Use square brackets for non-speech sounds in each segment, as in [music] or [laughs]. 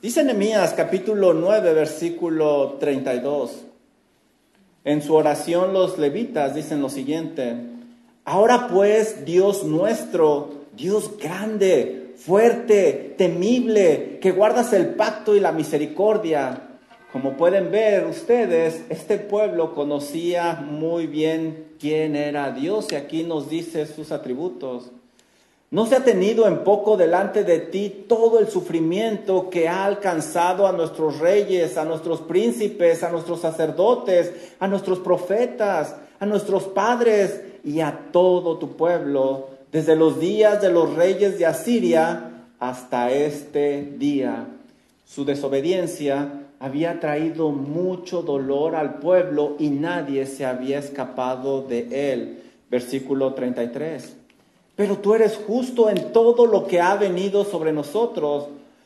Dice Nehemías capítulo 9, versículo 32. En su oración los levitas dicen lo siguiente, ahora pues Dios nuestro, Dios grande, fuerte, temible, que guardas el pacto y la misericordia. Como pueden ver ustedes, este pueblo conocía muy bien quién era Dios y aquí nos dice sus atributos. No se ha tenido en poco delante de ti todo el sufrimiento que ha alcanzado a nuestros reyes, a nuestros príncipes, a nuestros sacerdotes, a nuestros profetas, a nuestros padres y a todo tu pueblo, desde los días de los reyes de Asiria hasta este día. Su desobediencia había traído mucho dolor al pueblo y nadie se había escapado de él. Versículo 33 pero tú eres justo en todo lo que ha venido sobre nosotros,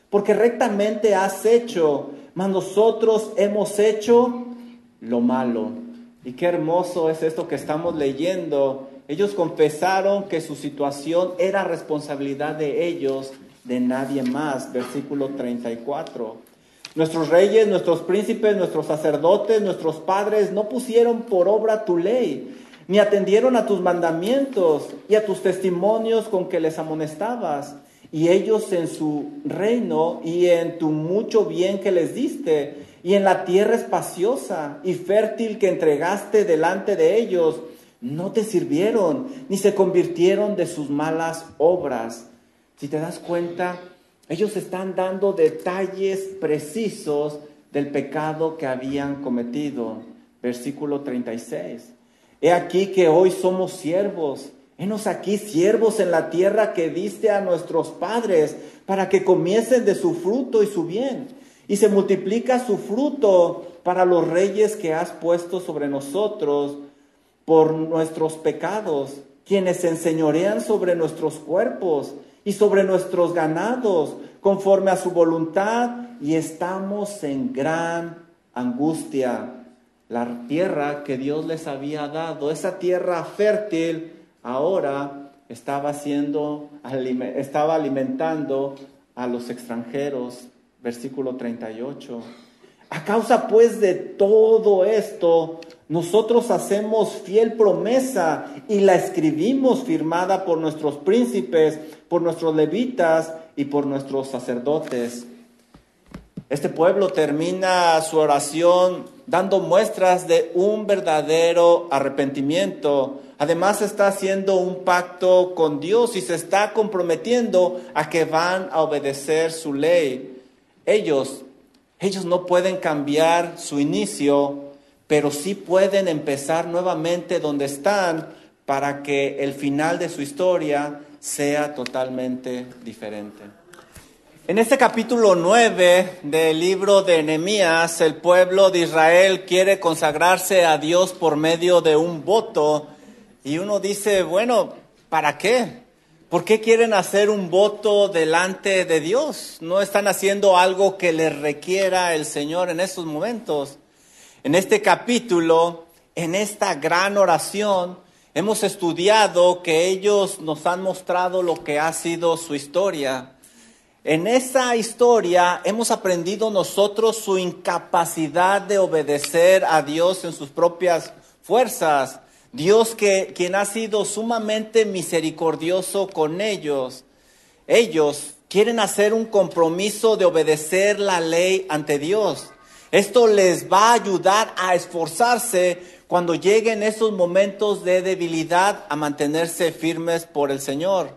porque rectamente has hecho, mas nosotros hemos hecho lo malo. Y qué hermoso es esto que estamos leyendo. Ellos confesaron que su situación era responsabilidad de ellos, de nadie más. Versículo 34. Nuestros reyes, nuestros príncipes, nuestros sacerdotes, nuestros padres no pusieron por obra tu ley ni atendieron a tus mandamientos y a tus testimonios con que les amonestabas. Y ellos en su reino y en tu mucho bien que les diste, y en la tierra espaciosa y fértil que entregaste delante de ellos, no te sirvieron, ni se convirtieron de sus malas obras. Si te das cuenta, ellos están dando detalles precisos del pecado que habían cometido. Versículo 36. He aquí que hoy somos siervos. Henos aquí siervos en la tierra que diste a nuestros padres para que comiesen de su fruto y su bien. Y se multiplica su fruto para los reyes que has puesto sobre nosotros por nuestros pecados, quienes se enseñorean sobre nuestros cuerpos y sobre nuestros ganados, conforme a su voluntad, y estamos en gran angustia la tierra que Dios les había dado, esa tierra fértil, ahora estaba siendo, estaba alimentando a los extranjeros. Versículo 38. A causa pues de todo esto, nosotros hacemos fiel promesa y la escribimos firmada por nuestros príncipes, por nuestros levitas y por nuestros sacerdotes. Este pueblo termina su oración dando muestras de un verdadero arrepentimiento. Además está haciendo un pacto con Dios y se está comprometiendo a que van a obedecer su ley. Ellos, ellos no pueden cambiar su inicio, pero sí pueden empezar nuevamente donde están para que el final de su historia sea totalmente diferente. En este capítulo 9 del libro de Nehemías, el pueblo de Israel quiere consagrarse a Dios por medio de un voto y uno dice, bueno, ¿para qué? ¿Por qué quieren hacer un voto delante de Dios? No están haciendo algo que les requiera el Señor en estos momentos. En este capítulo, en esta gran oración, hemos estudiado que ellos nos han mostrado lo que ha sido su historia en esa historia hemos aprendido nosotros su incapacidad de obedecer a Dios en sus propias fuerzas. Dios que quien ha sido sumamente misericordioso con ellos. Ellos quieren hacer un compromiso de obedecer la ley ante Dios. Esto les va a ayudar a esforzarse cuando lleguen esos momentos de debilidad a mantenerse firmes por el Señor.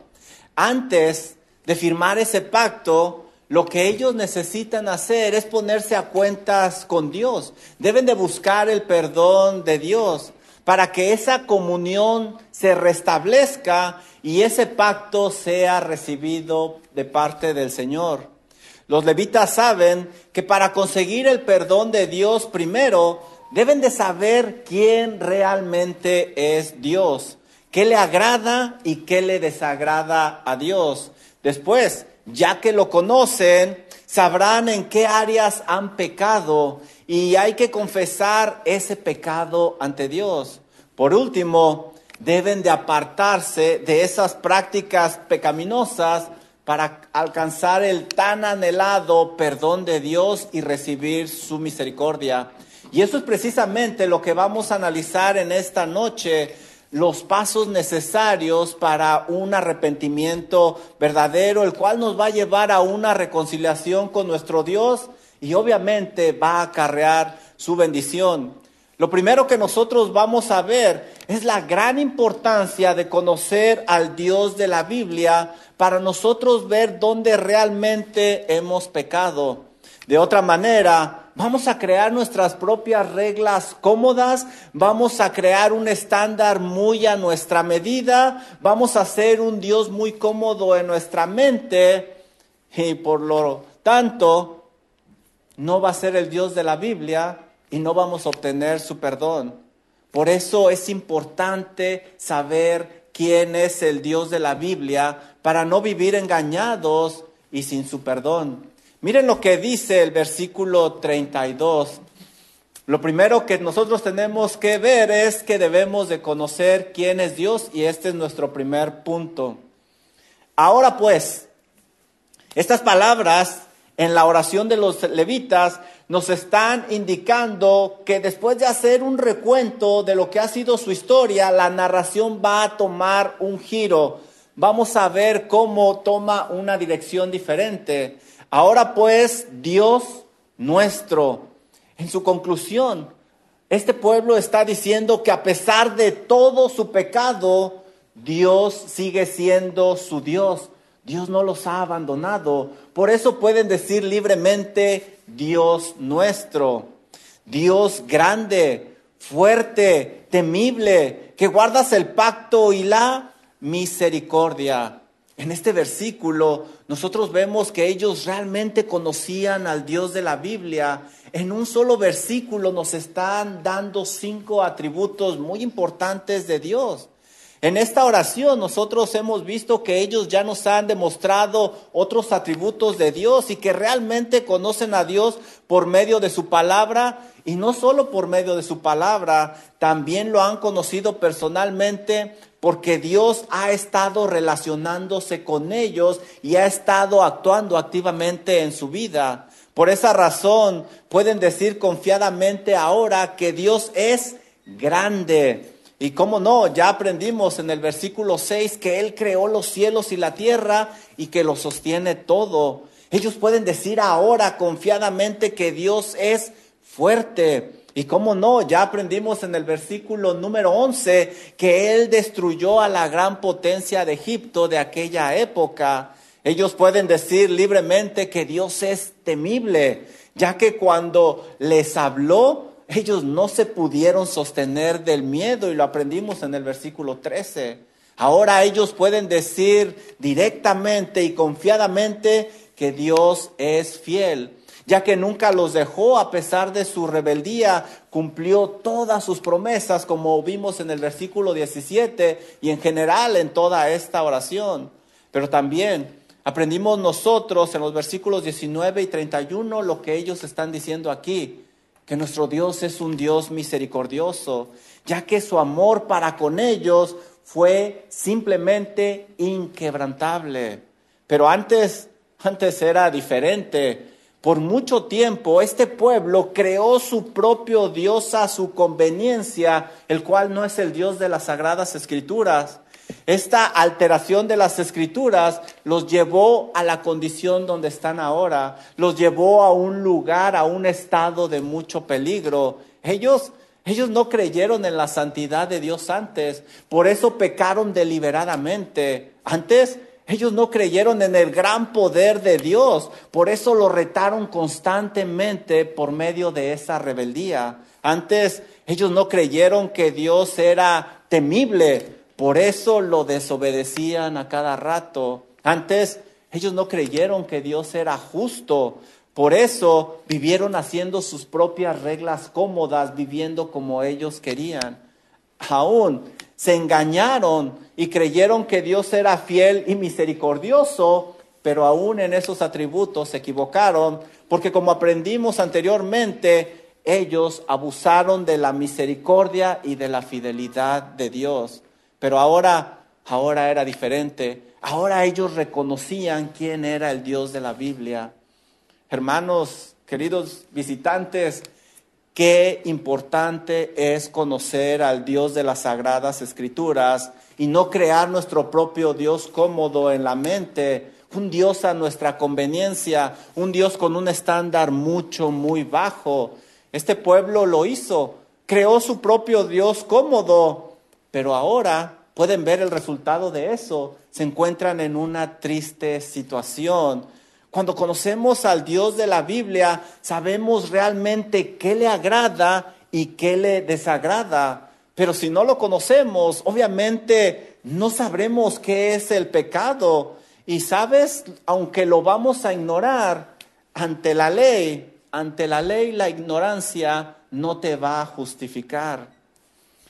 Antes de firmar ese pacto, lo que ellos necesitan hacer es ponerse a cuentas con Dios. Deben de buscar el perdón de Dios para que esa comunión se restablezca y ese pacto sea recibido de parte del Señor. Los levitas saben que para conseguir el perdón de Dios primero deben de saber quién realmente es Dios, qué le agrada y qué le desagrada a Dios. Después, ya que lo conocen, sabrán en qué áreas han pecado y hay que confesar ese pecado ante Dios. Por último, deben de apartarse de esas prácticas pecaminosas para alcanzar el tan anhelado perdón de Dios y recibir su misericordia. Y eso es precisamente lo que vamos a analizar en esta noche, los pasos necesarios para un arrepentimiento verdadero, el cual nos va a llevar a una reconciliación con nuestro Dios y obviamente va a acarrear su bendición. Lo primero que nosotros vamos a ver es la gran importancia de conocer al Dios de la Biblia para nosotros ver dónde realmente hemos pecado. De otra manera, vamos a crear nuestras propias reglas cómodas, vamos a crear un estándar muy a nuestra medida, vamos a hacer un Dios muy cómodo en nuestra mente y por lo tanto no va a ser el Dios de la Biblia, y no vamos a obtener su perdón. Por eso es importante saber quién es el Dios de la Biblia para no vivir engañados y sin su perdón. Miren lo que dice el versículo 32. Lo primero que nosotros tenemos que ver es que debemos de conocer quién es Dios y este es nuestro primer punto. Ahora pues, estas palabras en la oración de los levitas nos están indicando que después de hacer un recuento de lo que ha sido su historia, la narración va a tomar un giro. Vamos a ver cómo toma una dirección diferente. Ahora pues, Dios nuestro, en su conclusión, este pueblo está diciendo que a pesar de todo su pecado, Dios sigue siendo su Dios. Dios no los ha abandonado. Por eso pueden decir libremente, Dios nuestro, Dios grande, fuerte, temible, que guardas el pacto y la misericordia. En este versículo nosotros vemos que ellos realmente conocían al Dios de la Biblia. En un solo versículo nos están dando cinco atributos muy importantes de Dios. En esta oración nosotros hemos visto que ellos ya nos han demostrado otros atributos de Dios y que realmente conocen a Dios por medio de su palabra y no solo por medio de su palabra, también lo han conocido personalmente porque Dios ha estado relacionándose con ellos y ha estado actuando activamente en su vida. Por esa razón pueden decir confiadamente ahora que Dios es grande y cómo no, ya aprendimos en el versículo 6 que Él creó los cielos y la tierra y que lo sostiene todo. Ellos pueden decir ahora confiadamente que Dios es fuerte. Y cómo no, ya aprendimos en el versículo número 11 que Él destruyó a la gran potencia de Egipto de aquella época. Ellos pueden decir libremente que Dios es temible, ya que cuando les habló, ellos no se pudieron sostener del miedo y lo aprendimos en el versículo 13. Ahora ellos pueden decir directamente y confiadamente que Dios es fiel, ya que nunca los dejó a pesar de su rebeldía, cumplió todas sus promesas como vimos en el versículo 17 y en general en toda esta oración. Pero también aprendimos nosotros en los versículos 19 y 31 lo que ellos están diciendo aquí que nuestro Dios es un Dios misericordioso, ya que su amor para con ellos fue simplemente inquebrantable. Pero antes, antes era diferente. Por mucho tiempo este pueblo creó su propio Dios a su conveniencia, el cual no es el Dios de las sagradas escrituras. Esta alteración de las escrituras los llevó a la condición donde están ahora, los llevó a un lugar, a un estado de mucho peligro. Ellos, ellos no creyeron en la santidad de Dios antes, por eso pecaron deliberadamente. Antes ellos no creyeron en el gran poder de Dios, por eso lo retaron constantemente por medio de esa rebeldía. Antes ellos no creyeron que Dios era temible, por eso lo desobedecían a cada rato. Antes ellos no creyeron que Dios era justo. Por eso vivieron haciendo sus propias reglas cómodas, viviendo como ellos querían. Aún se engañaron y creyeron que Dios era fiel y misericordioso, pero aún en esos atributos se equivocaron, porque como aprendimos anteriormente, ellos abusaron de la misericordia y de la fidelidad de Dios. Pero ahora, ahora era diferente. Ahora ellos reconocían quién era el Dios de la Biblia. Hermanos, queridos visitantes, qué importante es conocer al Dios de las Sagradas Escrituras y no crear nuestro propio Dios cómodo en la mente, un Dios a nuestra conveniencia, un Dios con un estándar mucho, muy bajo. Este pueblo lo hizo, creó su propio Dios cómodo, pero ahora pueden ver el resultado de eso. Se encuentran en una triste situación. Cuando conocemos al Dios de la Biblia, sabemos realmente qué le agrada y qué le desagrada. Pero si no lo conocemos, obviamente no sabremos qué es el pecado. Y sabes, aunque lo vamos a ignorar ante la ley, ante la ley la ignorancia no te va a justificar.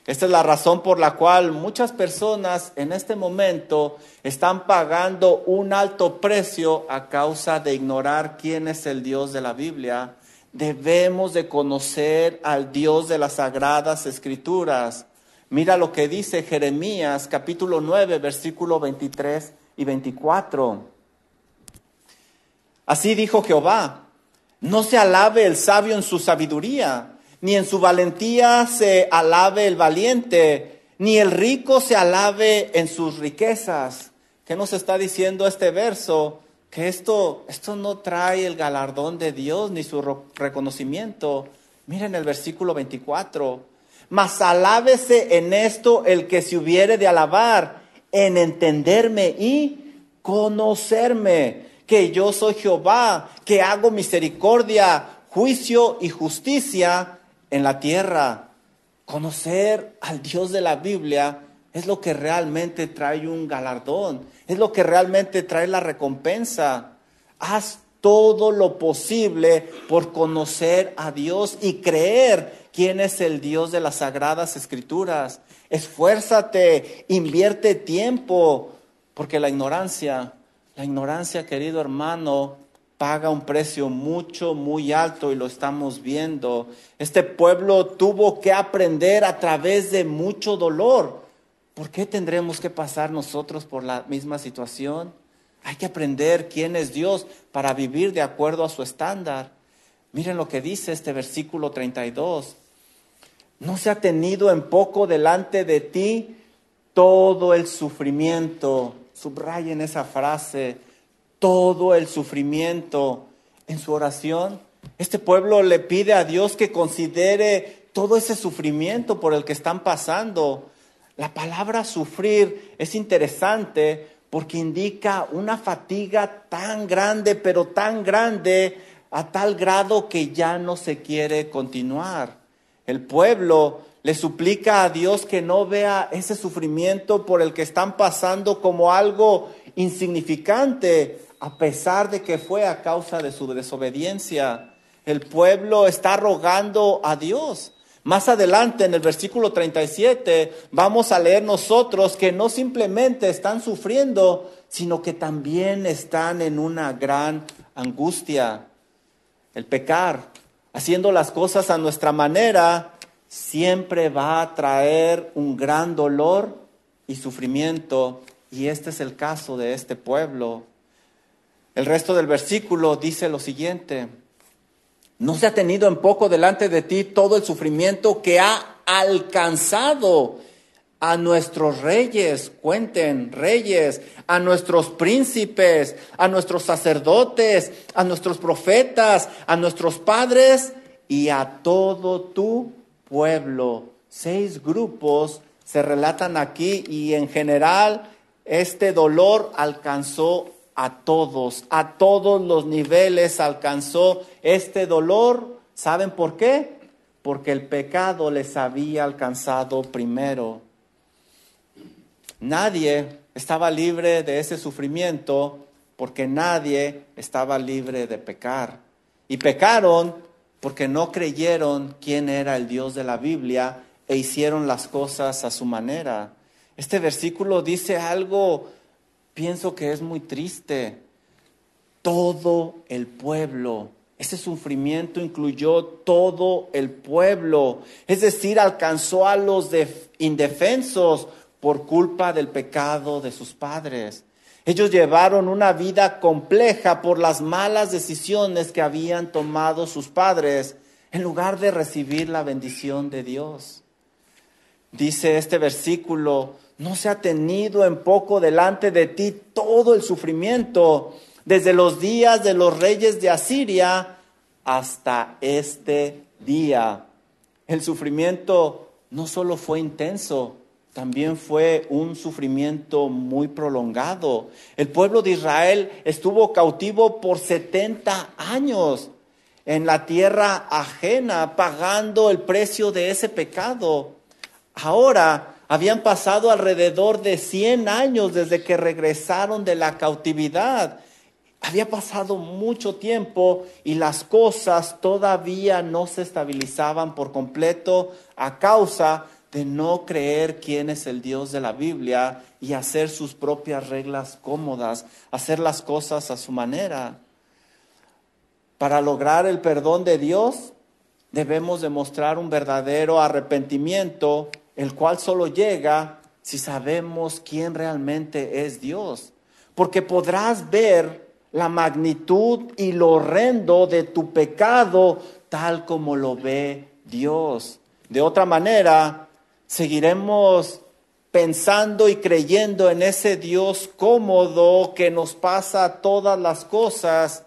Esta es la razón por la cual muchas personas en este momento están pagando un alto precio a causa de ignorar quién es el Dios de la Biblia Debemos de conocer al Dios de las sagradas escrituras. Mira lo que dice Jeremías capítulo 9, versículo 23 y 24. Así dijo Jehová, no se alabe el sabio en su sabiduría, ni en su valentía se alabe el valiente, ni el rico se alabe en sus riquezas. ¿Qué nos está diciendo este verso? que esto, esto no trae el galardón de Dios ni su reconocimiento. Miren el versículo 24. Mas alábese en esto el que se hubiere de alabar, en entenderme y conocerme, que yo soy Jehová, que hago misericordia, juicio y justicia en la tierra. Conocer al Dios de la Biblia es lo que realmente trae un galardón es lo que realmente trae la recompensa. Haz todo lo posible por conocer a Dios y creer quién es el Dios de las sagradas escrituras. Esfuérzate, invierte tiempo, porque la ignorancia, la ignorancia, querido hermano, paga un precio mucho, muy alto y lo estamos viendo. Este pueblo tuvo que aprender a través de mucho dolor. ¿Por qué tendremos que pasar nosotros por la misma situación? Hay que aprender quién es Dios para vivir de acuerdo a su estándar. Miren lo que dice este versículo 32. No se ha tenido en poco delante de ti todo el sufrimiento. Subrayen esa frase, todo el sufrimiento. En su oración, este pueblo le pide a Dios que considere todo ese sufrimiento por el que están pasando la palabra sufrir es interesante porque indica una fatiga tan grande, pero tan grande, a tal grado que ya no se quiere continuar. El pueblo le suplica a Dios que no vea ese sufrimiento por el que están pasando como algo insignificante, a pesar de que fue a causa de su desobediencia. El pueblo está rogando a Dios más adelante en el versículo 37 vamos a leer nosotros que no simplemente están sufriendo, sino que también están en una gran angustia. El pecar, haciendo las cosas a nuestra manera, siempre va a traer un gran dolor y sufrimiento. Y este es el caso de este pueblo. El resto del versículo dice lo siguiente. ¿No se ha tenido en poco delante de ti todo el sufrimiento que ha alcanzado a nuestros reyes, cuenten, reyes, a nuestros príncipes, a nuestros sacerdotes, a nuestros profetas, a nuestros padres y a todo tu pueblo? Seis grupos se relatan aquí y en general este dolor alcanzó a todos, a todos los niveles alcanzó este dolor. ¿Saben por qué? Porque el pecado les había alcanzado primero. Nadie estaba libre de ese sufrimiento porque nadie estaba libre de pecar. Y pecaron porque no creyeron quién era el Dios de la Biblia e hicieron las cosas a su manera. Este versículo dice algo pienso que es muy triste. Todo el pueblo, ese sufrimiento incluyó todo el pueblo, es decir, alcanzó a los indefensos por culpa del pecado de sus padres. Ellos llevaron una vida compleja por las malas decisiones que habían tomado sus padres en lugar de recibir la bendición de Dios. Dice este versículo, no se ha tenido en poco delante de ti todo el sufrimiento desde los días de los reyes de Asiria hasta este día. El sufrimiento no solo fue intenso, también fue un sufrimiento muy prolongado. El pueblo de Israel estuvo cautivo por 70 años en la tierra ajena, pagando el precio de ese pecado. Ahora habían pasado alrededor de 100 años desde que regresaron de la cautividad. Había pasado mucho tiempo y las cosas todavía no se estabilizaban por completo a causa de no creer quién es el Dios de la Biblia y hacer sus propias reglas cómodas, hacer las cosas a su manera. Para lograr el perdón de Dios, debemos demostrar un verdadero arrepentimiento, el cual solo llega si sabemos quién realmente es Dios. Porque podrás ver la magnitud y lo horrendo de tu pecado tal como lo ve Dios. De otra manera, Seguiremos pensando y creyendo en ese Dios cómodo que nos pasa todas las cosas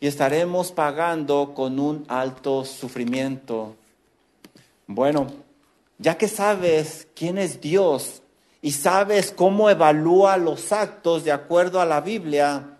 y estaremos pagando con un alto sufrimiento. Bueno, ya que sabes quién es Dios y sabes cómo evalúa los actos de acuerdo a la Biblia,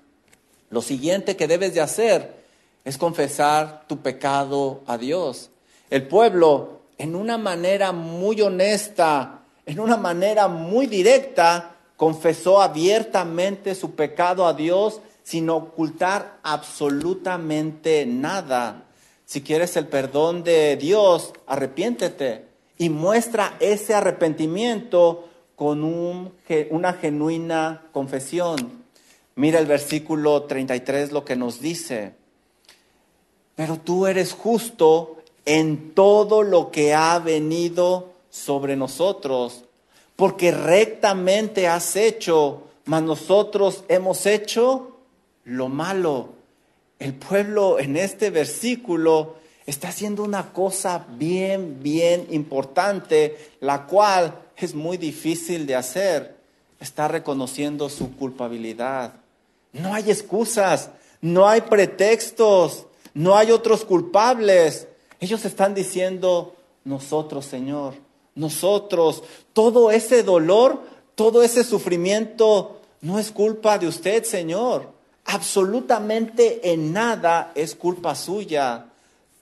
lo siguiente que debes de hacer es confesar tu pecado a Dios. El pueblo en una manera muy honesta, en una manera muy directa, confesó abiertamente su pecado a Dios sin ocultar absolutamente nada. Si quieres el perdón de Dios, arrepiéntete y muestra ese arrepentimiento con una genuina confesión. Mira el versículo 33 lo que nos dice. Pero tú eres justo en todo lo que ha venido sobre nosotros, porque rectamente has hecho, mas nosotros hemos hecho lo malo. El pueblo en este versículo está haciendo una cosa bien, bien importante, la cual es muy difícil de hacer. Está reconociendo su culpabilidad. No hay excusas, no hay pretextos, no hay otros culpables. Ellos están diciendo, nosotros, Señor, nosotros, todo ese dolor, todo ese sufrimiento no es culpa de usted, Señor. Absolutamente en nada es culpa suya.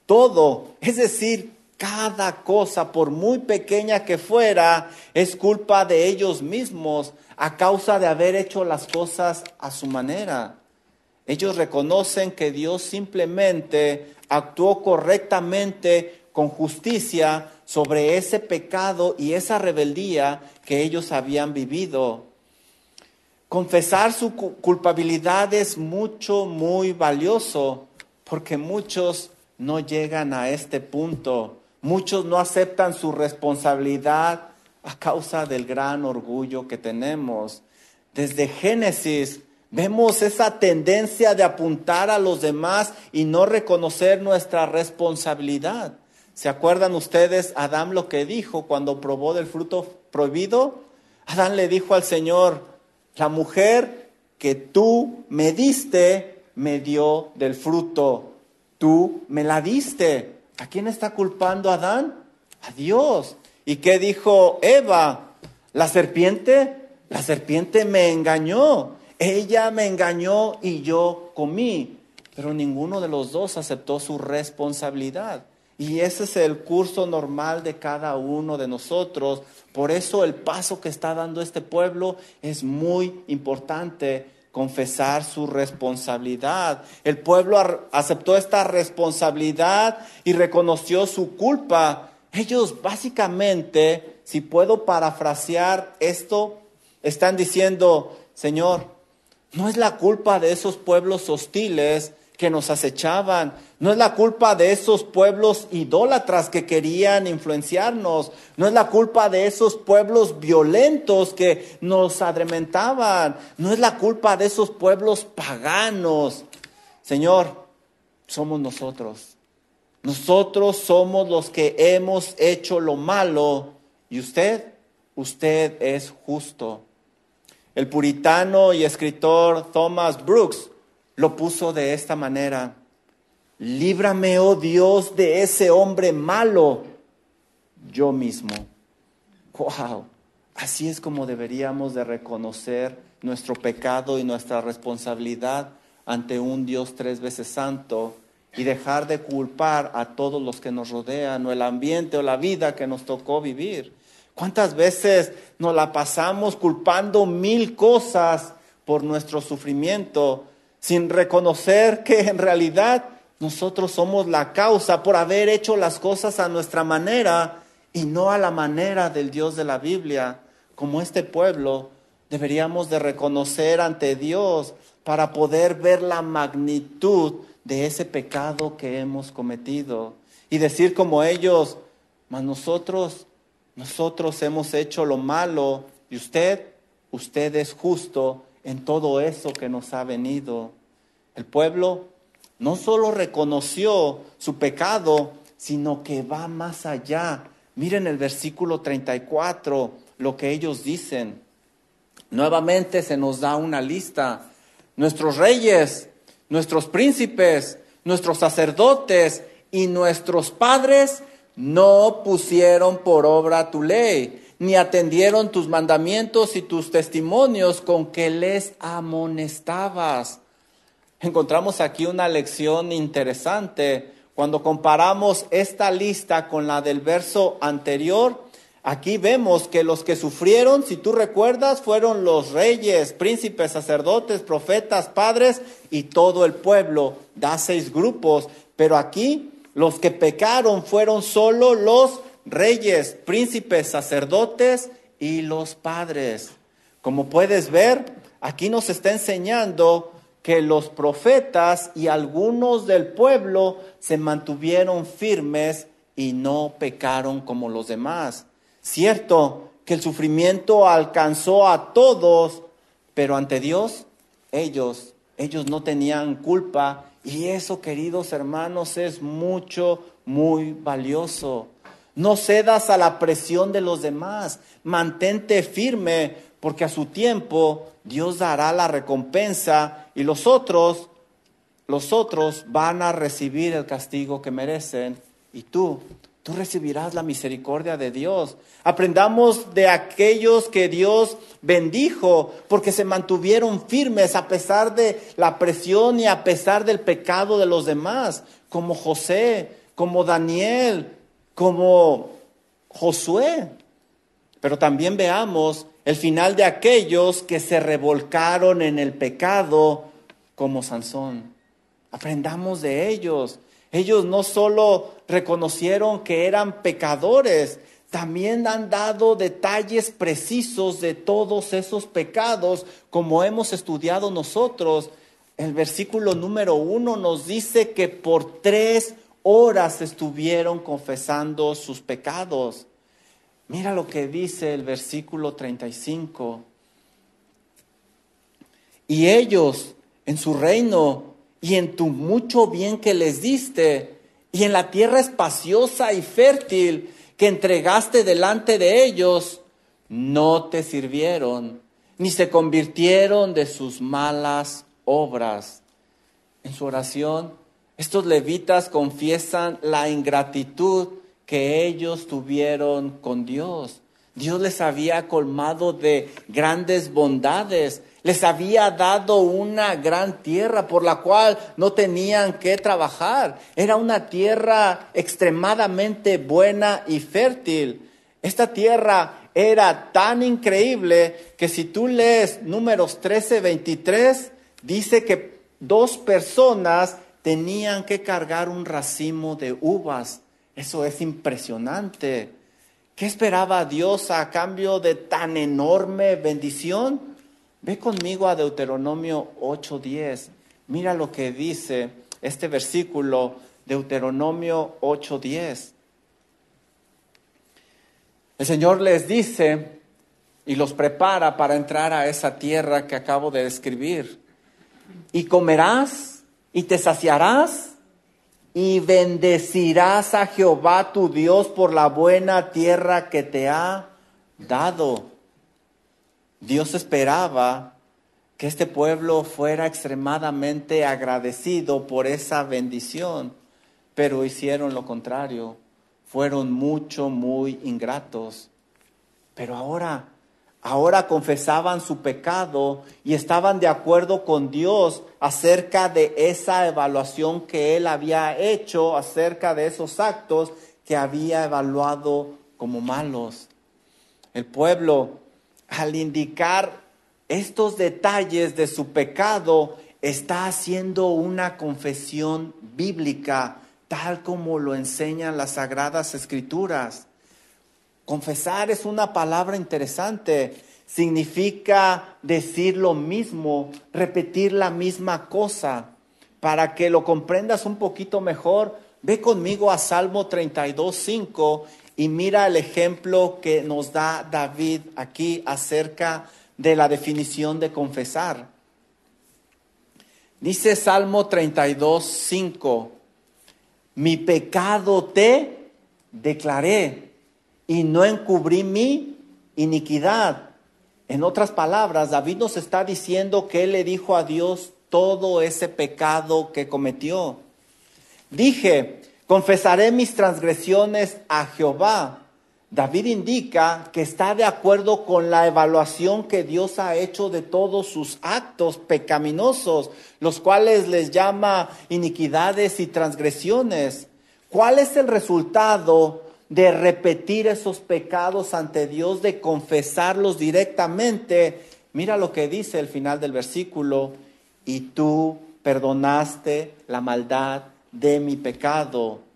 Todo, es decir, cada cosa, por muy pequeña que fuera, es culpa de ellos mismos a causa de haber hecho las cosas a su manera. Ellos reconocen que Dios simplemente actuó correctamente con justicia sobre ese pecado y esa rebeldía que ellos habían vivido. Confesar su culpabilidad es mucho, muy valioso, porque muchos no llegan a este punto. Muchos no aceptan su responsabilidad a causa del gran orgullo que tenemos. Desde Génesis Vemos esa tendencia de apuntar a los demás y no reconocer nuestra responsabilidad. ¿Se acuerdan ustedes Adán lo que dijo cuando probó del fruto prohibido? Adán le dijo al Señor, la mujer que tú me diste me dio del fruto, tú me la diste. ¿A quién está culpando Adán? A Dios. ¿Y qué dijo Eva? La serpiente, la serpiente me engañó. Ella me engañó y yo comí, pero ninguno de los dos aceptó su responsabilidad. Y ese es el curso normal de cada uno de nosotros. Por eso el paso que está dando este pueblo es muy importante, confesar su responsabilidad. El pueblo aceptó esta responsabilidad y reconoció su culpa. Ellos básicamente, si puedo parafrasear esto, están diciendo, Señor, no es la culpa de esos pueblos hostiles que nos acechaban. No es la culpa de esos pueblos idólatras que querían influenciarnos. No es la culpa de esos pueblos violentos que nos adrementaban. No es la culpa de esos pueblos paganos. Señor, somos nosotros. Nosotros somos los que hemos hecho lo malo y usted, usted es justo. El puritano y escritor Thomas Brooks lo puso de esta manera. Líbrame, oh Dios, de ese hombre malo, yo mismo. Wow, así es como deberíamos de reconocer nuestro pecado y nuestra responsabilidad ante un Dios tres veces santo y dejar de culpar a todos los que nos rodean o el ambiente o la vida que nos tocó vivir. ¿Cuántas veces nos la pasamos culpando mil cosas por nuestro sufrimiento sin reconocer que en realidad nosotros somos la causa por haber hecho las cosas a nuestra manera y no a la manera del Dios de la Biblia. Como este pueblo, deberíamos de reconocer ante Dios para poder ver la magnitud de ese pecado que hemos cometido y decir como ellos, mas nosotros, nosotros hemos hecho lo malo y usted, usted es justo en todo eso que nos ha venido. El pueblo no solo reconoció su pecado, sino que va más allá. Miren el versículo 34, lo que ellos dicen. Nuevamente se nos da una lista. Nuestros reyes, nuestros príncipes, nuestros sacerdotes y nuestros padres no pusieron por obra tu ley ni atendieron tus mandamientos y tus testimonios con que les amonestabas. Encontramos aquí una lección interesante cuando comparamos esta lista con la del verso anterior. Aquí vemos que los que sufrieron, si tú recuerdas, fueron los reyes, príncipes, sacerdotes, profetas, padres y todo el pueblo. Da seis grupos, pero aquí los que pecaron fueron solo los reyes, príncipes, sacerdotes y los padres. Como puedes ver, aquí nos está enseñando que los profetas y algunos del pueblo se mantuvieron firmes y no pecaron como los demás. Cierto que el sufrimiento alcanzó a todos, pero ante Dios ellos, ellos no tenían culpa y eso, queridos hermanos, es mucho, muy valioso. No cedas a la presión de los demás. Mantente firme porque a su tiempo Dios dará la recompensa y los otros, los otros van a recibir el castigo que merecen y tú, tú recibirás la misericordia de Dios. Aprendamos de aquellos que Dios bendijo porque se mantuvieron firmes a pesar de la presión y a pesar del pecado de los demás, como José, como Daniel, como Josué. Pero también veamos el final de aquellos que se revolcaron en el pecado como Sansón. Aprendamos de ellos. Ellos no solo reconocieron que eran pecadores, también han dado detalles precisos de todos esos pecados, como hemos estudiado nosotros. El versículo número uno nos dice que por tres horas estuvieron confesando sus pecados. Mira lo que dice el versículo 35. Y ellos en su reino y en tu mucho bien que les diste y en la tierra espaciosa y fértil que entregaste delante de ellos, no te sirvieron, ni se convirtieron de sus malas obras. En su oración, estos levitas confiesan la ingratitud que ellos tuvieron con Dios. Dios les había colmado de grandes bondades, les había dado una gran tierra por la cual no tenían que trabajar. Era una tierra extremadamente buena y fértil. Esta tierra era tan increíble que si tú lees números 13, 23, dice que dos personas tenían que cargar un racimo de uvas. Eso es impresionante. ¿Qué esperaba Dios a cambio de tan enorme bendición? Ve conmigo a Deuteronomio 8:10. Mira lo que dice este versículo, Deuteronomio 8:10. El Señor les dice y los prepara para entrar a esa tierra que acabo de describir. Y comerás y te saciarás y bendecirás a Jehová tu Dios por la buena tierra que te ha dado. Dios esperaba que este pueblo fuera extremadamente agradecido por esa bendición, pero hicieron lo contrario, fueron mucho, muy ingratos. Pero ahora, ahora confesaban su pecado y estaban de acuerdo con Dios acerca de esa evaluación que Él había hecho, acerca de esos actos que había evaluado como malos. El pueblo, al indicar estos detalles de su pecado, está haciendo una confesión bíblica, tal como lo enseñan las sagradas escrituras. Confesar es una palabra interesante. Significa decir lo mismo, repetir la misma cosa. Para que lo comprendas un poquito mejor, ve conmigo a Salmo 32, 5 y mira el ejemplo que nos da David aquí acerca de la definición de confesar. Dice Salmo 32, 5, mi pecado te declaré y no encubrí mi iniquidad. En otras palabras, David nos está diciendo que él le dijo a Dios todo ese pecado que cometió. Dije, confesaré mis transgresiones a Jehová David indica que está de acuerdo con la evaluación que Dios ha hecho de todos sus actos pecaminosos, los cuales les llama iniquidades y transgresiones. ¿Cuál es el resultado de repetir esos pecados ante Dios, de confesarlos directamente? Mira lo que dice el final del versículo, y tú perdonaste la maldad de mi pecado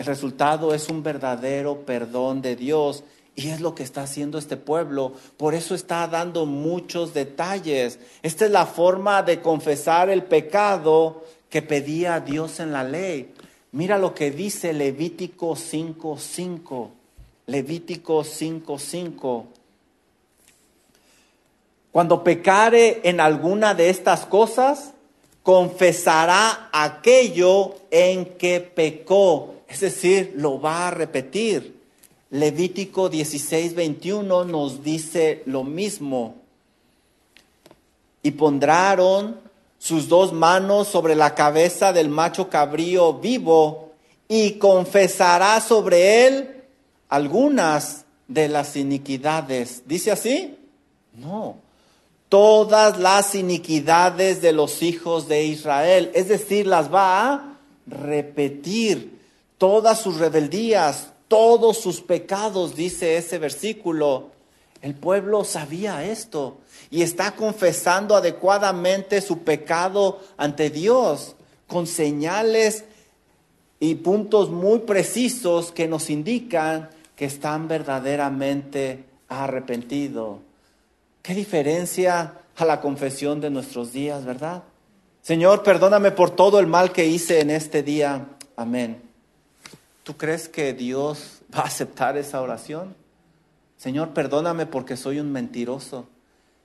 el resultado es un verdadero perdón de Dios y es lo que está haciendo este pueblo. Por eso está dando muchos detalles. Esta es la forma de confesar el pecado que pedía Dios en la ley. Mira lo que dice Levítico 5.5. Levítico 5.5. Cuando pecare en alguna de estas cosas, confesará aquello en que pecó es decir, lo va a repetir. Levítico 16, 21 nos dice lo mismo. Y pondrán sus dos manos sobre la cabeza del macho cabrío vivo y confesará sobre él algunas de las iniquidades. ¿Dice así? No. Todas las iniquidades de los hijos de Israel. Es decir, las va a repetir todas sus rebeldías, todos sus pecados, dice ese versículo. El pueblo sabía esto y está confesando adecuadamente su pecado ante Dios con señales y puntos muy precisos que nos indican que están verdaderamente arrepentidos. Qué diferencia a la confesión de nuestros días, ¿verdad? Señor, perdóname por todo el mal que hice en este día. Amén. ¿Tú crees que Dios [laughs] va a aceptar esa oración? Señor, perdóname porque soy un mentiroso.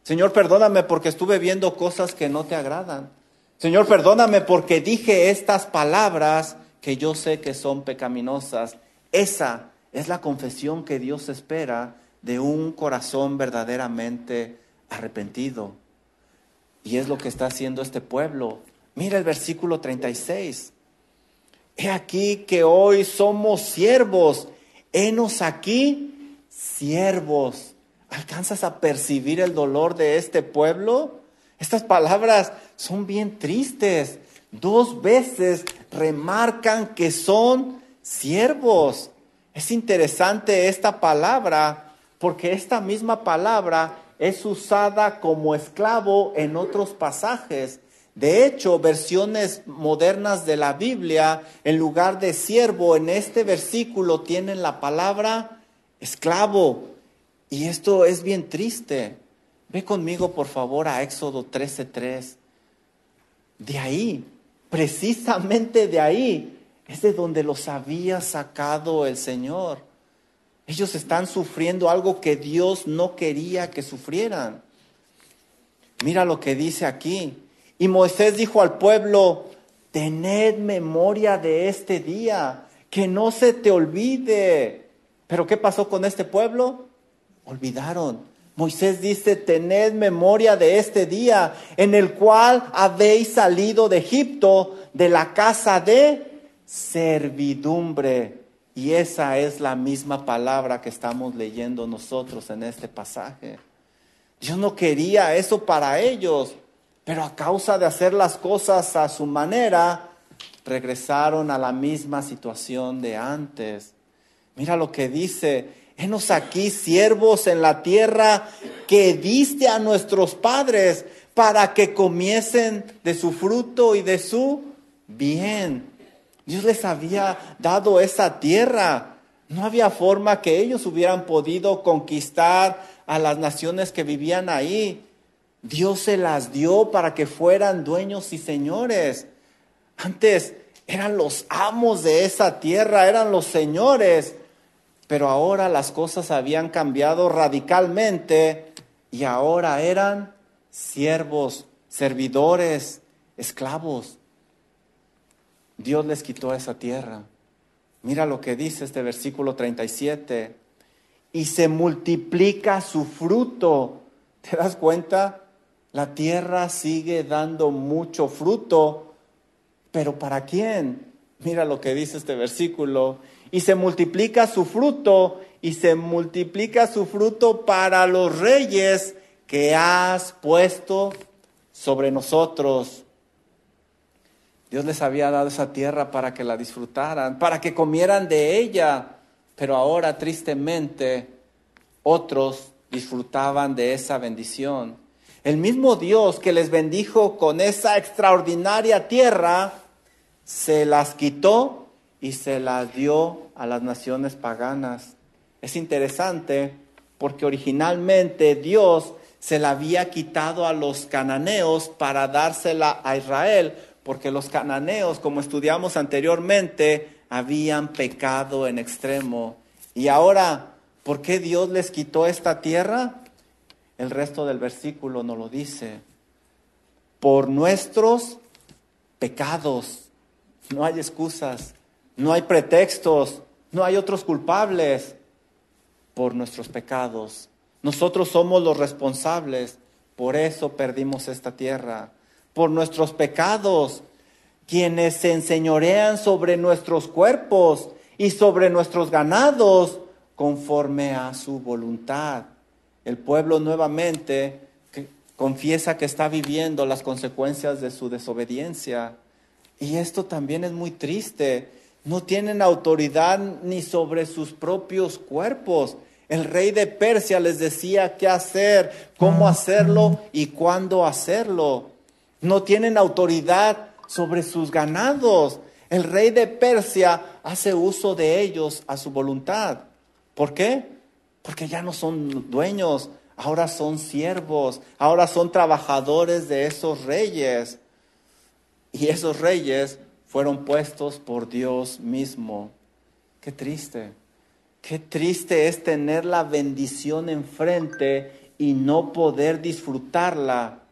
Señor, perdóname porque estuve viendo cosas que no te agradan. Señor, perdóname porque dije estas palabras que yo sé que son pecaminosas. Esa es la confesión que Dios espera de un corazón verdaderamente arrepentido. Y es lo que está haciendo este pueblo. Mira el versículo 36. He aquí que hoy somos siervos. Henos aquí siervos. ¿Alcanzas a percibir el dolor de este pueblo? Estas palabras son bien tristes. Dos veces remarcan que son siervos. Es interesante esta palabra porque esta misma palabra es usada como esclavo en otros pasajes. De hecho, versiones modernas de la Biblia, en lugar de siervo, en este versículo tienen la palabra esclavo. Y esto es bien triste. Ve conmigo, por favor, a Éxodo 13:3. De ahí precisamente de ahí es de donde los había sacado el Señor. Ellos están sufriendo algo que Dios no quería que sufrieran. Mira lo que dice aquí. Y Moisés dijo al pueblo, tened memoria de este día, que no se te olvide. Pero ¿qué pasó con este pueblo? Olvidaron. Moisés dice, tened memoria de este día en el cual habéis salido de Egipto, de la casa de servidumbre. Y esa es la misma palabra que estamos leyendo nosotros en este pasaje. Dios no quería eso para ellos, pero a causa de hacer las cosas a su manera, regresaron a la misma situación de antes. Mira lo que dice, henos aquí siervos en la tierra que diste a nuestros padres para que comiesen de su fruto y de su bien. Dios les había dado esa tierra. No había forma que ellos hubieran podido conquistar a las naciones que vivían ahí. Dios se las dio para que fueran dueños y señores. Antes eran los amos de esa tierra, eran los señores. Pero ahora las cosas habían cambiado radicalmente y ahora eran siervos, servidores, esclavos. Dios les quitó esa tierra. Mira lo que dice este versículo 37. Y se multiplica su fruto. ¿Te das cuenta? La tierra sigue dando mucho fruto. Pero ¿para quién? Mira lo que dice este versículo. Y se multiplica su fruto. Y se multiplica su fruto para los reyes que has puesto sobre nosotros. Dios les había dado esa tierra para que la disfrutaran, para que comieran de ella, pero ahora tristemente otros disfrutaban de esa bendición. El mismo Dios que les bendijo con esa extraordinaria tierra, se las quitó y se las dio a las naciones paganas. Es interesante porque originalmente Dios se la había quitado a los cananeos para dársela a Israel, porque los cananeos, como estudiamos anteriormente, habían pecado en extremo. Y ahora, ¿por qué Dios les quitó esta tierra? El resto del versículo nos lo dice. Por nuestros pecados. No hay excusas, no hay pretextos, no hay otros culpables. Por nuestros pecados. Nosotros somos los responsables. Por eso perdimos esta tierra por nuestros pecados, quienes se enseñorean sobre nuestros cuerpos y sobre nuestros ganados conforme a su voluntad. El pueblo nuevamente confiesa que está viviendo las consecuencias de su desobediencia. Y esto también es muy triste. No tienen autoridad ni sobre sus propios cuerpos. El rey de Persia les decía qué hacer, cómo hacerlo y cuándo hacerlo no tienen autoridad sobre sus ganados. El rey de Persia hace uso de ellos a su voluntad. ¿Por qué? Porque ya no son dueños, ahora son siervos, ahora son trabajadores de esos reyes. Y esos reyes fueron puestos por Dios mismo. Qué triste. Qué triste es tener la bendición enfrente y no poder disfrutarla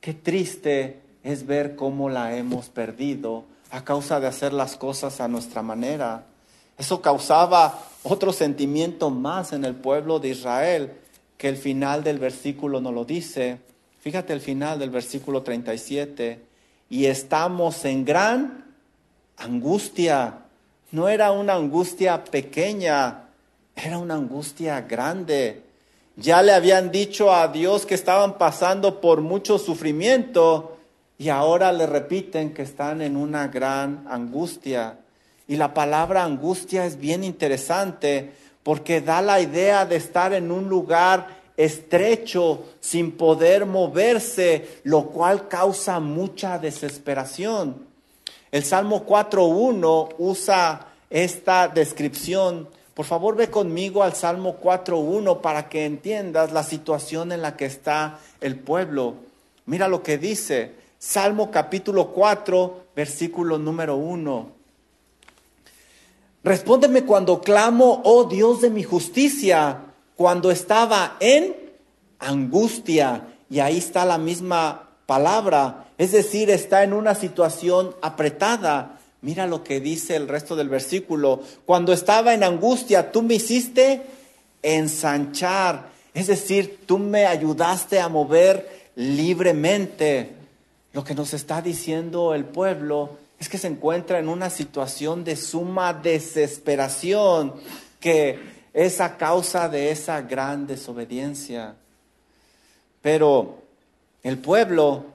Qué triste es ver cómo la hemos perdido a causa de hacer las cosas a nuestra manera. Eso causaba otro sentimiento más en el pueblo de Israel que el final del versículo nos lo dice. Fíjate el final del versículo 37. Y estamos en gran angustia. No era una angustia pequeña, era una angustia grande. Ya le habían dicho a Dios que estaban pasando por mucho sufrimiento y ahora le repiten que están en una gran angustia. Y la palabra angustia es bien interesante porque da la idea de estar en un lugar estrecho, sin poder moverse, lo cual causa mucha desesperación. El Salmo 4.1 usa esta descripción por favor, ve conmigo al Salmo 4.1 para que entiendas la situación en la que está el pueblo. Mira lo que dice. Salmo capítulo 4, versículo número 1. Respóndeme cuando clamo, oh Dios de mi justicia, cuando estaba en angustia. Y ahí está la misma palabra, es decir, está en una situación apretada. Mira lo que dice el resto del versículo. Cuando estaba en angustia, tú me hiciste ensanchar, es decir, tú me ayudaste a mover libremente. Lo que nos está diciendo el pueblo es que se encuentra en una situación de suma desesperación que es a causa de esa gran desobediencia. Pero el pueblo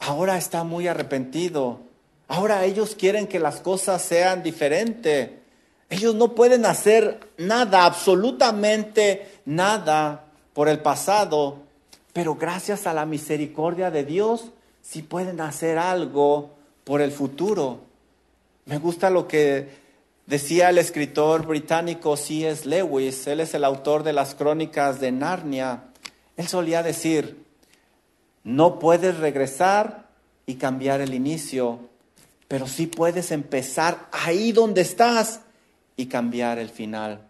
ahora está muy arrepentido. Ahora ellos quieren que las cosas sean diferentes. Ellos no pueden hacer nada, absolutamente nada por el pasado, pero gracias a la misericordia de Dios sí pueden hacer algo por el futuro. Me gusta lo que decía el escritor británico C.S. Lewis, él es el autor de las crónicas de Narnia. Él solía decir, no puedes regresar y cambiar el inicio, pero sí puedes empezar ahí donde estás y cambiar el final.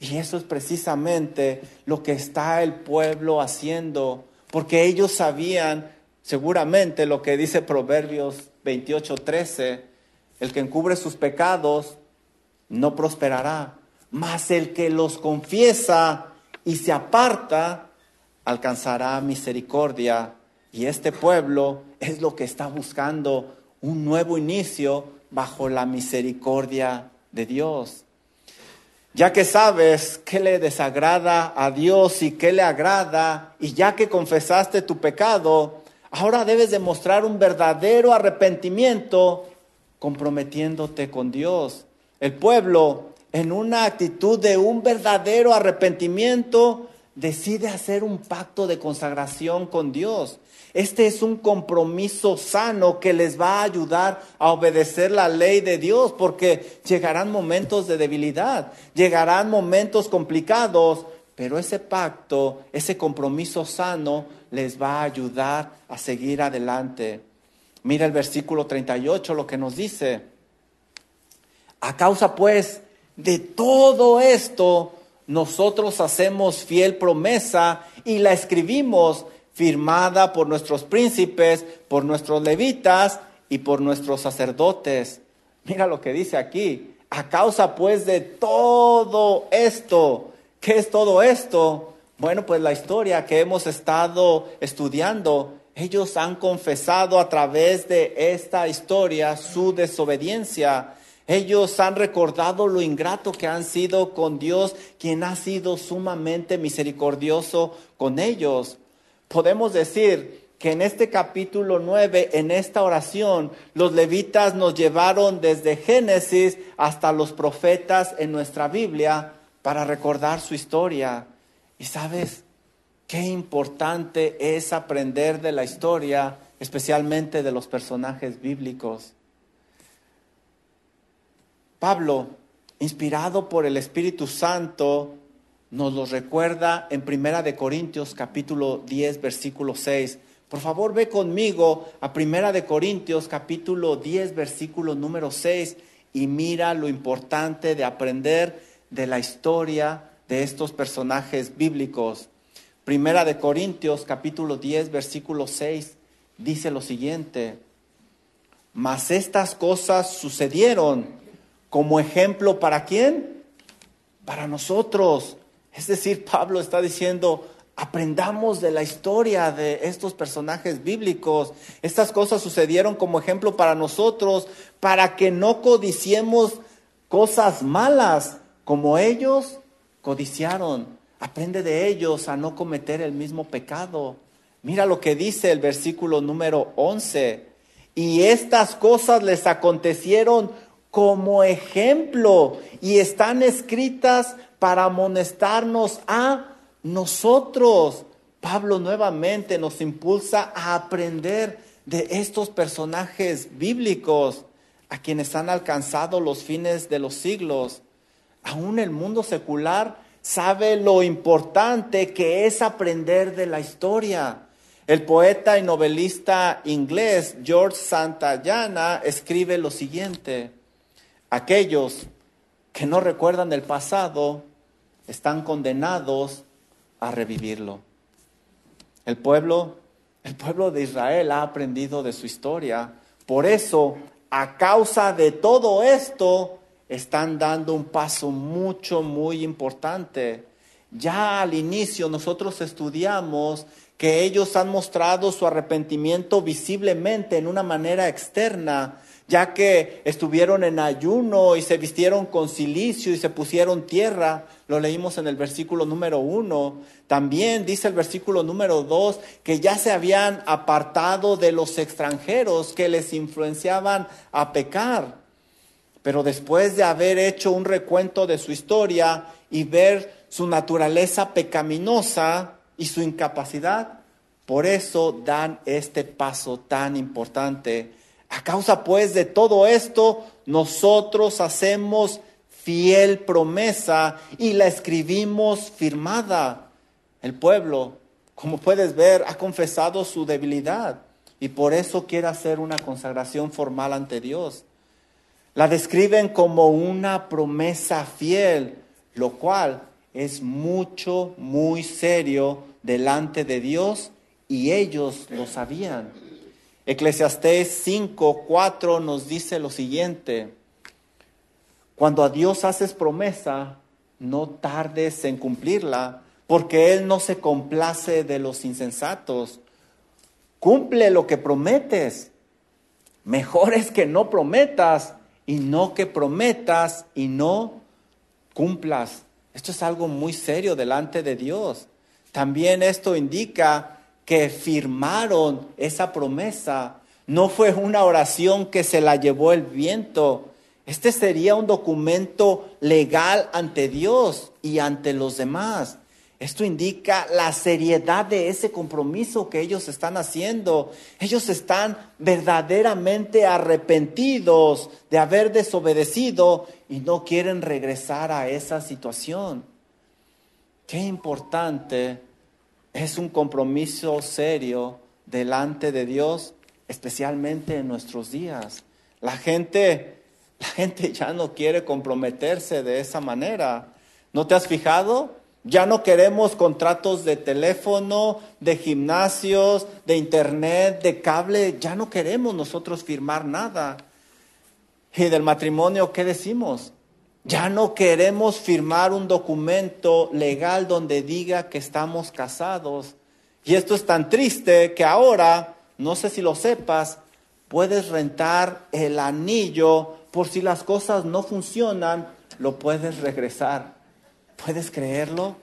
Y eso es precisamente lo que está el pueblo haciendo, porque ellos sabían seguramente lo que dice Proverbios 28:13, el que encubre sus pecados no prosperará, mas el que los confiesa y se aparta alcanzará misericordia. Y este pueblo es lo que está buscando un nuevo inicio bajo la misericordia de Dios. Ya que sabes qué le desagrada a Dios y qué le agrada, y ya que confesaste tu pecado, ahora debes demostrar un verdadero arrepentimiento comprometiéndote con Dios. El pueblo, en una actitud de un verdadero arrepentimiento, decide hacer un pacto de consagración con Dios. Este es un compromiso sano que les va a ayudar a obedecer la ley de Dios, porque llegarán momentos de debilidad, llegarán momentos complicados, pero ese pacto, ese compromiso sano les va a ayudar a seguir adelante. Mira el versículo 38, lo que nos dice. A causa pues de todo esto, nosotros hacemos fiel promesa y la escribimos firmada por nuestros príncipes, por nuestros levitas y por nuestros sacerdotes. Mira lo que dice aquí. A causa pues de todo esto, ¿qué es todo esto? Bueno, pues la historia que hemos estado estudiando, ellos han confesado a través de esta historia su desobediencia. Ellos han recordado lo ingrato que han sido con Dios, quien ha sido sumamente misericordioso con ellos podemos decir que en este capítulo 9, en esta oración, los levitas nos llevaron desde Génesis hasta los profetas en nuestra Biblia para recordar su historia. Y sabes, qué importante es aprender de la historia, especialmente de los personajes bíblicos. Pablo, inspirado por el Espíritu Santo, nos lo recuerda en Primera de Corintios capítulo 10 versículo 6. Por favor, ve conmigo a Primera de Corintios capítulo 10 versículo número 6 y mira lo importante de aprender de la historia de estos personajes bíblicos. Primera de Corintios capítulo 10 versículo 6 dice lo siguiente: Mas estas cosas sucedieron como ejemplo para quién? Para nosotros es decir, Pablo está diciendo, aprendamos de la historia de estos personajes bíblicos. Estas cosas sucedieron como ejemplo para nosotros, para que no codiciemos cosas malas como ellos codiciaron. Aprende de ellos a no cometer el mismo pecado. Mira lo que dice el versículo número 11. Y estas cosas les acontecieron como ejemplo y están escritas para amonestarnos a nosotros. Pablo nuevamente nos impulsa a aprender de estos personajes bíblicos a quienes han alcanzado los fines de los siglos. Aún el mundo secular sabe lo importante que es aprender de la historia. El poeta y novelista inglés George Santayana escribe lo siguiente, aquellos que no recuerdan el pasado están condenados a revivirlo. El pueblo, el pueblo de Israel ha aprendido de su historia, por eso, a causa de todo esto, están dando un paso mucho, muy importante. Ya al inicio nosotros estudiamos que ellos han mostrado su arrepentimiento visiblemente en una manera externa, ya que estuvieron en ayuno y se vistieron con silicio y se pusieron tierra. Lo leímos en el versículo número uno. También dice el versículo número dos que ya se habían apartado de los extranjeros que les influenciaban a pecar. Pero después de haber hecho un recuento de su historia y ver su naturaleza pecaminosa, y su incapacidad. Por eso dan este paso tan importante. A causa pues de todo esto, nosotros hacemos fiel promesa y la escribimos firmada. El pueblo, como puedes ver, ha confesado su debilidad y por eso quiere hacer una consagración formal ante Dios. La describen como una promesa fiel, lo cual es mucho, muy serio delante de Dios y ellos lo sabían. Eclesiastés 5, 4 nos dice lo siguiente, cuando a Dios haces promesa, no tardes en cumplirla, porque Él no se complace de los insensatos. Cumple lo que prometes. Mejor es que no prometas y no que prometas y no cumplas. Esto es algo muy serio delante de Dios. También esto indica que firmaron esa promesa. No fue una oración que se la llevó el viento. Este sería un documento legal ante Dios y ante los demás. Esto indica la seriedad de ese compromiso que ellos están haciendo. Ellos están verdaderamente arrepentidos de haber desobedecido y no quieren regresar a esa situación. Qué importante es un compromiso serio delante de Dios, especialmente en nuestros días. La gente, la gente ya no quiere comprometerse de esa manera. ¿No te has fijado? Ya no queremos contratos de teléfono, de gimnasios, de internet, de cable. Ya no queremos nosotros firmar nada. ¿Y del matrimonio qué decimos? Ya no queremos firmar un documento legal donde diga que estamos casados. Y esto es tan triste que ahora, no sé si lo sepas, puedes rentar el anillo por si las cosas no funcionan, lo puedes regresar. ¿Puedes creerlo?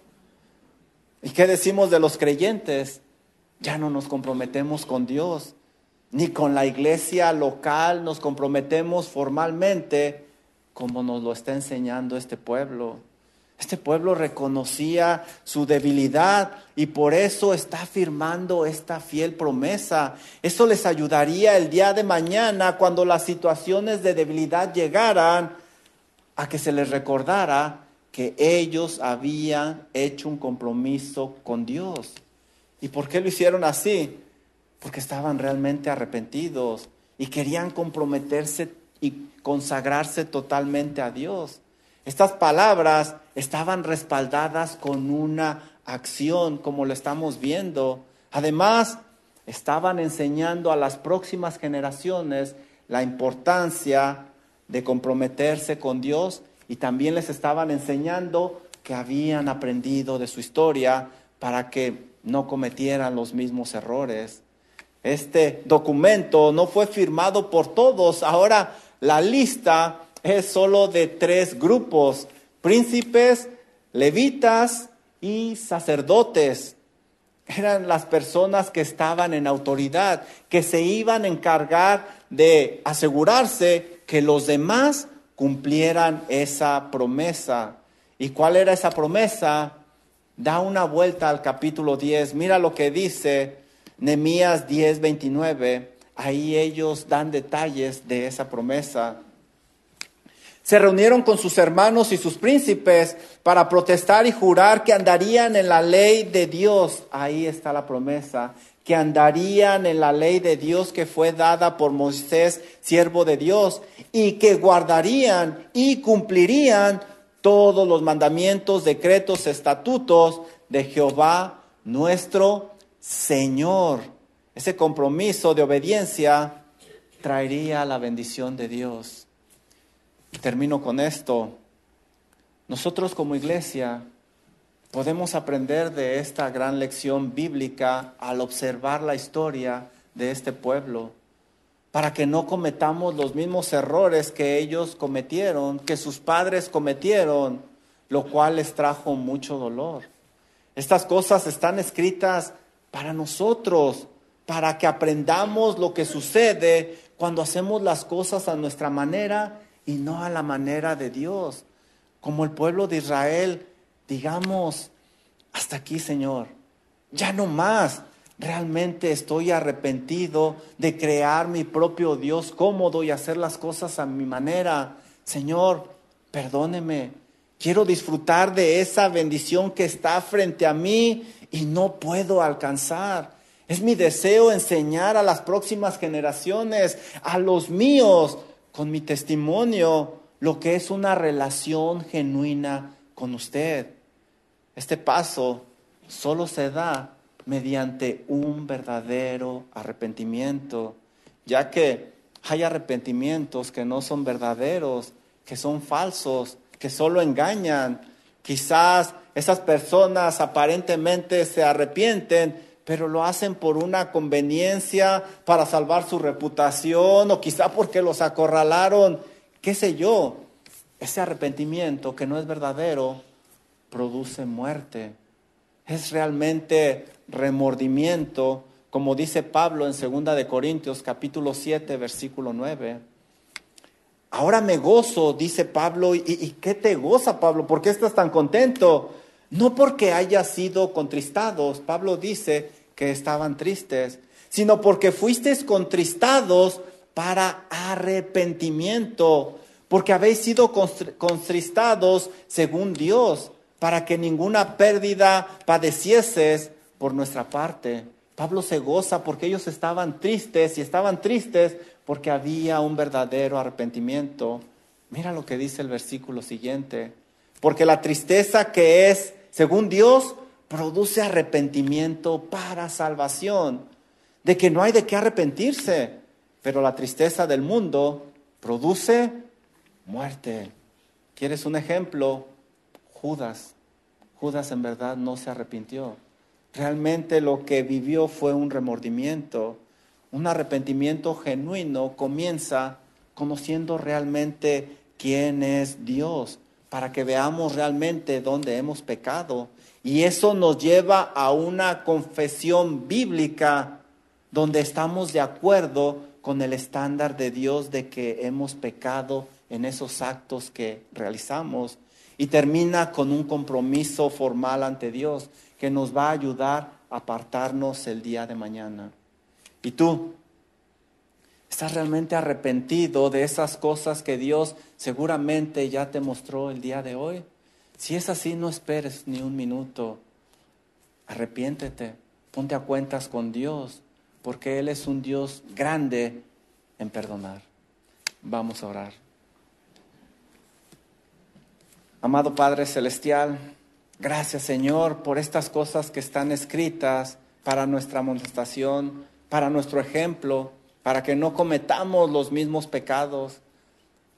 ¿Y qué decimos de los creyentes? Ya no nos comprometemos con Dios, ni con la iglesia local nos comprometemos formalmente como nos lo está enseñando este pueblo. Este pueblo reconocía su debilidad y por eso está firmando esta fiel promesa. Eso les ayudaría el día de mañana cuando las situaciones de debilidad llegaran a que se les recordara que ellos habían hecho un compromiso con Dios. ¿Y por qué lo hicieron así? Porque estaban realmente arrepentidos y querían comprometerse y consagrarse totalmente a Dios. Estas palabras estaban respaldadas con una acción, como lo estamos viendo. Además, estaban enseñando a las próximas generaciones la importancia de comprometerse con Dios y también les estaban enseñando que habían aprendido de su historia para que no cometieran los mismos errores. Este documento no fue firmado por todos, ahora la lista es solo de tres grupos, príncipes, levitas y sacerdotes. Eran las personas que estaban en autoridad, que se iban a encargar de asegurarse que los demás cumplieran esa promesa. ¿Y cuál era esa promesa? Da una vuelta al capítulo 10. Mira lo que dice Nehemías 10, 29 ahí ellos dan detalles de esa promesa. Se reunieron con sus hermanos y sus príncipes para protestar y jurar que andarían en la ley de Dios. Ahí está la promesa, que andarían en la ley de Dios que fue dada por Moisés, siervo de Dios, y que guardarían y cumplirían todos los mandamientos, decretos, estatutos de Jehová nuestro Señor. Ese compromiso de obediencia traería la bendición de Dios. Termino con esto. Nosotros como iglesia podemos aprender de esta gran lección bíblica al observar la historia de este pueblo, para que no cometamos los mismos errores que ellos cometieron, que sus padres cometieron, lo cual les trajo mucho dolor. Estas cosas están escritas para nosotros, para que aprendamos lo que sucede cuando hacemos las cosas a nuestra manera y no a la manera de Dios como el pueblo de Israel, digamos, hasta aquí, Señor, ya no más. Realmente estoy arrepentido de crear mi propio Dios cómodo y hacer las cosas a mi manera. Señor, perdóneme. Quiero disfrutar de esa bendición que está frente a mí y no puedo alcanzar. Es mi deseo enseñar a las próximas generaciones, a los míos, con mi testimonio, lo que es una relación genuina con usted. Este paso solo se da mediante un verdadero arrepentimiento, ya que hay arrepentimientos que no son verdaderos, que son falsos, que solo engañan. Quizás esas personas aparentemente se arrepienten, pero lo hacen por una conveniencia para salvar su reputación o quizá porque los acorralaron qué sé yo, ese arrepentimiento que no es verdadero produce muerte. Es realmente remordimiento, como dice Pablo en 2 de Corintios capítulo 7 versículo 9. Ahora me gozo, dice Pablo, ¿y, y qué te goza Pablo? ¿Por qué estás tan contento? No porque hayas sido contristados, Pablo dice que estaban tristes, sino porque fuisteis contristados para arrepentimiento, porque habéis sido contristados según Dios, para que ninguna pérdida padecieses por nuestra parte. Pablo se goza porque ellos estaban tristes y estaban tristes porque había un verdadero arrepentimiento. Mira lo que dice el versículo siguiente. Porque la tristeza que es, según Dios, produce arrepentimiento para salvación. De que no hay de qué arrepentirse pero la tristeza del mundo produce muerte. ¿Quieres un ejemplo? Judas. Judas en verdad no se arrepintió. Realmente lo que vivió fue un remordimiento. Un arrepentimiento genuino comienza conociendo realmente quién es Dios, para que veamos realmente dónde hemos pecado. Y eso nos lleva a una confesión bíblica donde estamos de acuerdo con el estándar de Dios de que hemos pecado en esos actos que realizamos y termina con un compromiso formal ante Dios que nos va a ayudar a apartarnos el día de mañana. ¿Y tú? ¿Estás realmente arrepentido de esas cosas que Dios seguramente ya te mostró el día de hoy? Si es así, no esperes ni un minuto. Arrepiéntete, ponte a cuentas con Dios porque Él es un Dios grande en perdonar. Vamos a orar. Amado Padre Celestial, gracias Señor por estas cosas que están escritas para nuestra amonestación, para nuestro ejemplo, para que no cometamos los mismos pecados.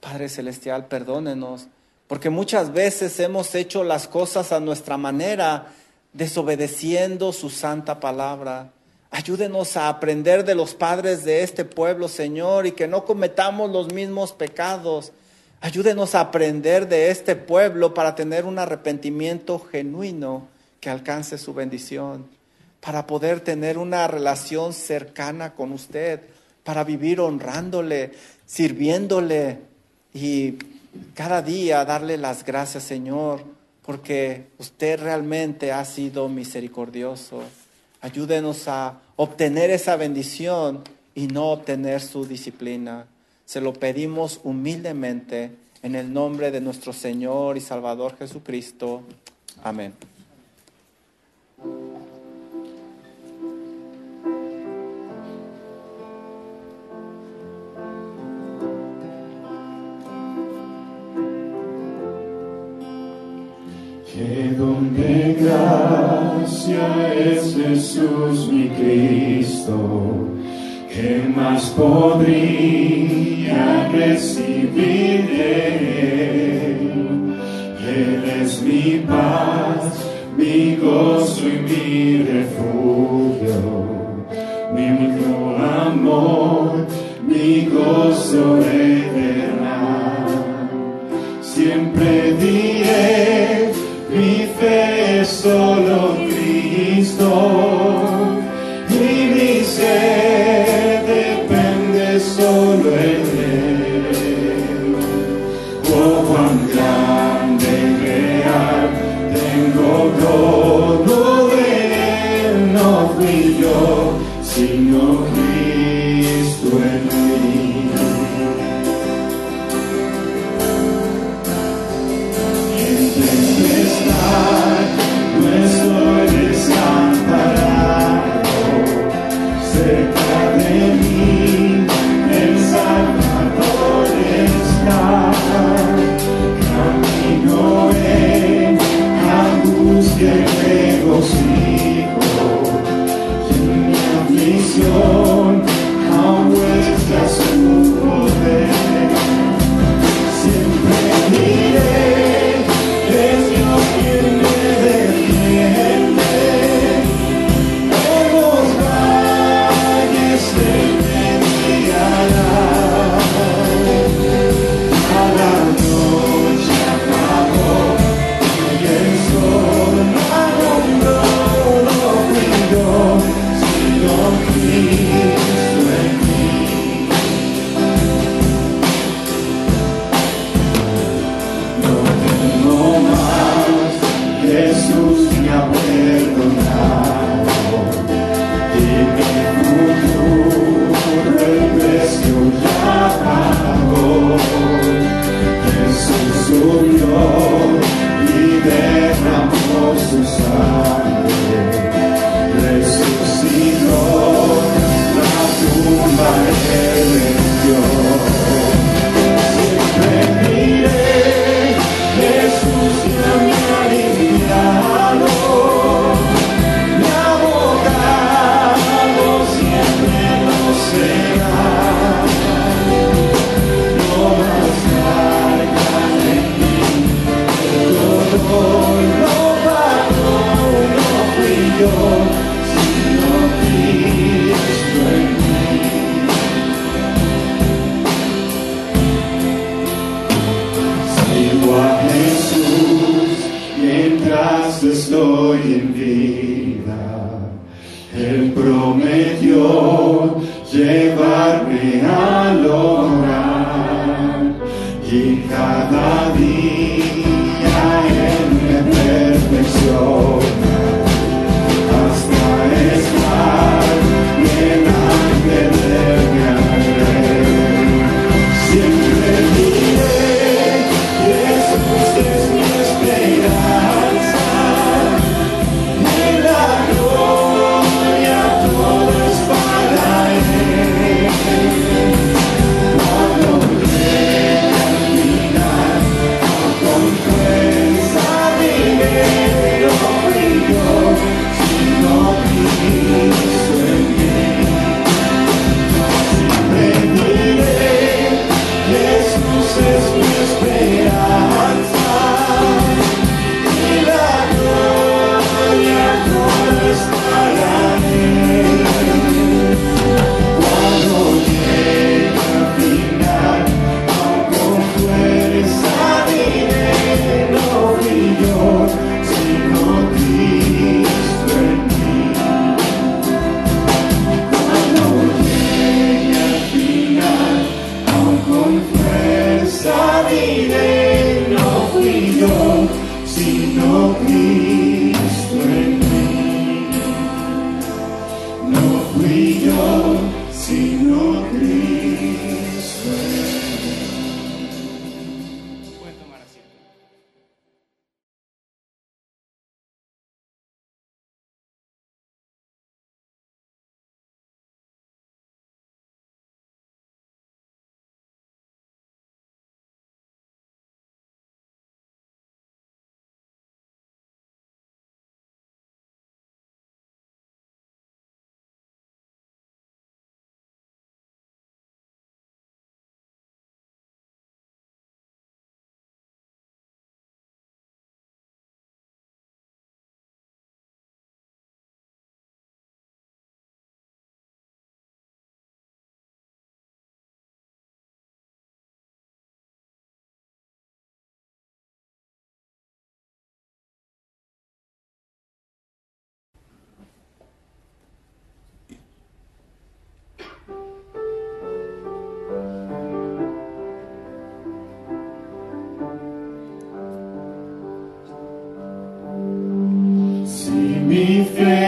Padre Celestial, perdónenos, porque muchas veces hemos hecho las cosas a nuestra manera, desobedeciendo su santa palabra. Ayúdenos a aprender de los padres de este pueblo, Señor, y que no cometamos los mismos pecados. Ayúdenos a aprender de este pueblo para tener un arrepentimiento genuino que alcance su bendición, para poder tener una relación cercana con usted, para vivir honrándole, sirviéndole y cada día darle las gracias, Señor, porque usted realmente ha sido misericordioso. Ayúdenos a obtener esa bendición y no obtener su disciplina. Se lo pedimos humildemente en el nombre de nuestro Señor y Salvador Jesucristo. Amén. Que donde gracia es Jesús mi Cristo ¿Qué más podría recibir de Él? Él es mi paz, mi gozo y mi refugio, mi único amor, mi gozo es. Ha